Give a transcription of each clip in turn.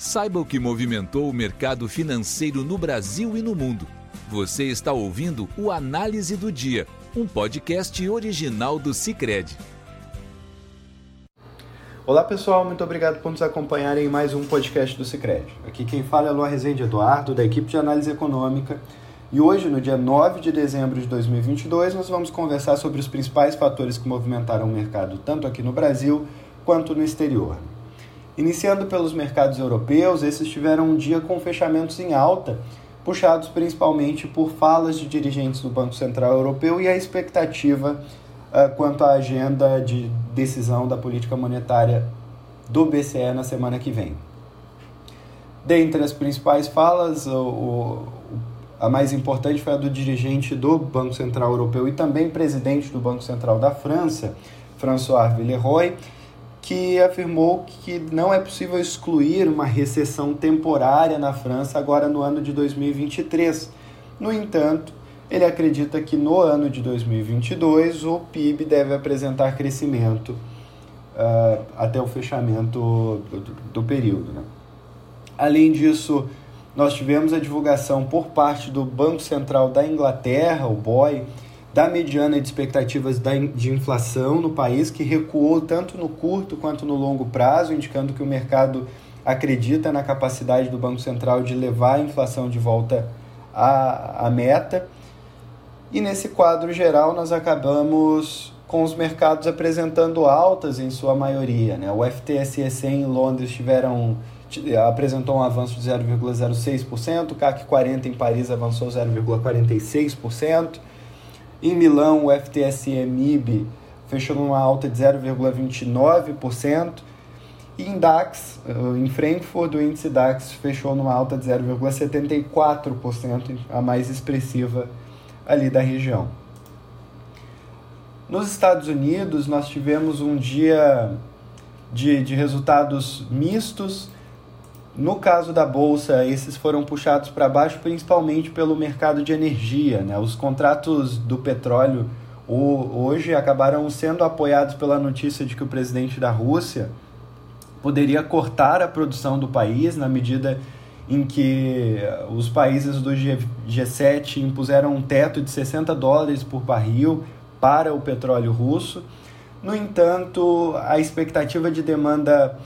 Saiba o que movimentou o mercado financeiro no Brasil e no mundo. Você está ouvindo o Análise do Dia, um podcast original do Cicred. Olá pessoal, muito obrigado por nos acompanharem em mais um podcast do Cicred. Aqui quem fala é Lua Rezende Eduardo, da equipe de análise econômica. E hoje, no dia 9 de dezembro de 2022, nós vamos conversar sobre os principais fatores que movimentaram o mercado tanto aqui no Brasil quanto no exterior. Iniciando pelos mercados europeus, esses tiveram um dia com fechamentos em alta, puxados principalmente por falas de dirigentes do Banco Central Europeu e a expectativa uh, quanto à agenda de decisão da política monetária do BCE na semana que vem. Dentre as principais falas, o, o, a mais importante foi a do dirigente do Banco Central Europeu e também presidente do Banco Central da França, François Villeroy, que afirmou que não é possível excluir uma recessão temporária na França agora no ano de 2023. No entanto, ele acredita que no ano de 2022 o PIB deve apresentar crescimento uh, até o fechamento do, do, do período. Né? Além disso, nós tivemos a divulgação por parte do Banco Central da Inglaterra, o BOE, da mediana de expectativas de inflação no país, que recuou tanto no curto quanto no longo prazo, indicando que o mercado acredita na capacidade do Banco Central de levar a inflação de volta à, à meta. E nesse quadro geral, nós acabamos com os mercados apresentando altas em sua maioria. Né? O FTSE 100 em Londres tiveram, apresentou um avanço de 0,06%, o CAC 40 em Paris avançou 0,46%. Em Milão, o FTSE MIB fechou numa alta de 0,29%. E em DAX, eh, em Frankfurt, o índice DAX fechou numa alta de 0,74%, a mais expressiva ali da região. Nos Estados Unidos, nós tivemos um dia de, de resultados mistos no caso da bolsa, esses foram puxados para baixo principalmente pelo mercado de energia. Né? Os contratos do petróleo hoje acabaram sendo apoiados pela notícia de que o presidente da Rússia poderia cortar a produção do país na medida em que os países do G, G7 impuseram um teto de 60 dólares por barril para o petróleo russo. No entanto, a expectativa de demanda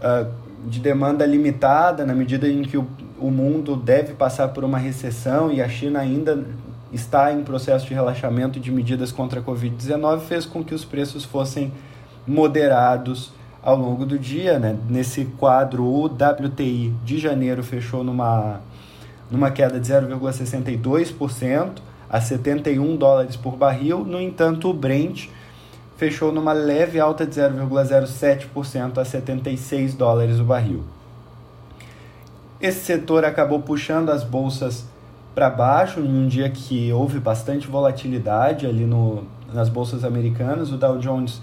uh, de demanda limitada, na medida em que o, o mundo deve passar por uma recessão e a China ainda está em processo de relaxamento de medidas contra a Covid-19, fez com que os preços fossem moderados ao longo do dia. Né? Nesse quadro, o WTI de janeiro fechou numa, numa queda de 0,62% a 71 dólares por barril. No entanto, o Brent fechou numa leve alta de 0,07% a 76 dólares o barril. Esse setor acabou puxando as bolsas para baixo em um dia que houve bastante volatilidade ali no, nas bolsas americanas. O Dow Jones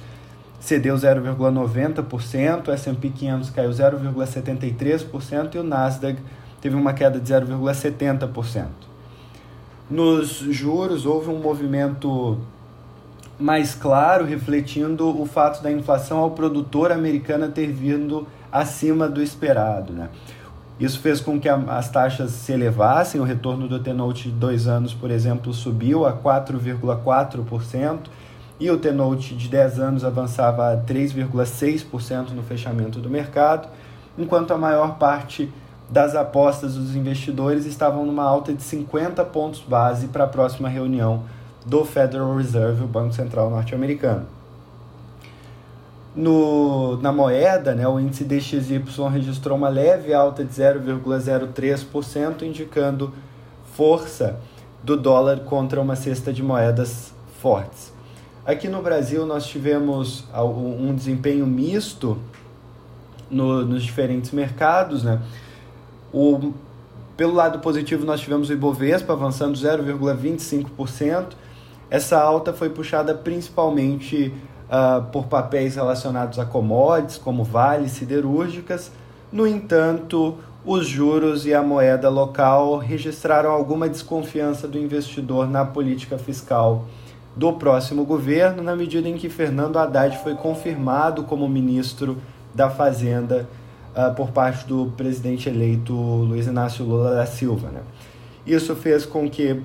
cedeu 0,90%, o S&P 500 caiu 0,73% e o Nasdaq teve uma queda de 0,70%. Nos juros houve um movimento mais claro, refletindo o fato da inflação ao produtor americana ter vindo acima do esperado. Né? Isso fez com que as taxas se elevassem, o retorno do T-Note de dois anos, por exemplo, subiu a 4,4%, e o T-Note de 10 anos avançava a 3,6% no fechamento do mercado, enquanto a maior parte das apostas dos investidores estavam numa alta de 50 pontos base para a próxima reunião do Federal Reserve, o Banco Central norte-americano. No, na moeda, né, o índice DXY registrou uma leve alta de 0,03%, indicando força do dólar contra uma cesta de moedas fortes. Aqui no Brasil, nós tivemos um desempenho misto no, nos diferentes mercados. Né? O, pelo lado positivo, nós tivemos o Ibovespa avançando 0,25%, essa alta foi puxada principalmente uh, por papéis relacionados a commodities, como vales siderúrgicas. No entanto, os juros e a moeda local registraram alguma desconfiança do investidor na política fiscal do próximo governo, na medida em que Fernando Haddad foi confirmado como ministro da Fazenda uh, por parte do presidente eleito Luiz Inácio Lula da Silva. Né? Isso fez com que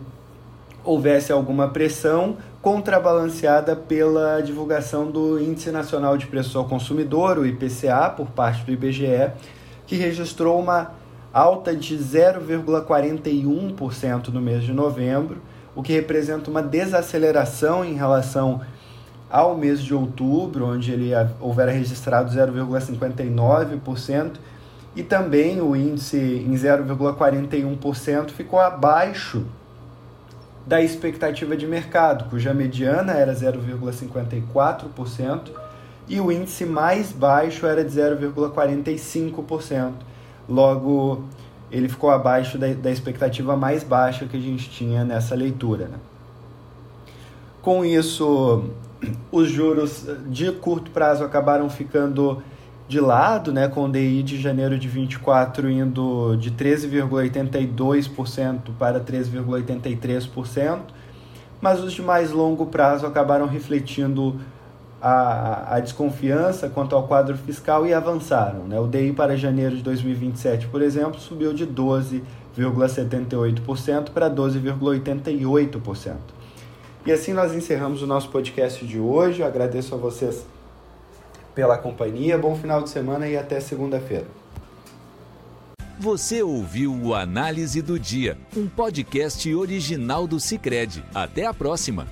houvesse alguma pressão contrabalanceada pela divulgação do Índice Nacional de Preços ao Consumidor, o IPCA, por parte do IBGE, que registrou uma alta de 0,41% no mês de novembro, o que representa uma desaceleração em relação ao mês de outubro, onde ele houvera registrado 0,59%, e também o índice em 0,41% ficou abaixo da expectativa de mercado, cuja mediana era 0,54% e o índice mais baixo era de 0,45%. Logo, ele ficou abaixo da, da, expectativa mais baixa que a gente tinha nessa leitura. Né? Com isso, os juros de curto prazo acabaram ficando de lado, né, com o DI de janeiro de 24 indo de 13,82% para 13,83%, mas os de mais longo prazo acabaram refletindo a, a desconfiança quanto ao quadro fiscal e avançaram. Né? O DI para janeiro de 2027, por exemplo, subiu de 12,78% para 12,88%. E assim nós encerramos o nosso podcast de hoje. Eu agradeço a vocês pela companhia. Bom final de semana e até segunda-feira. Você ouviu o Análise do Dia, um podcast original do Cicred. Até a próxima.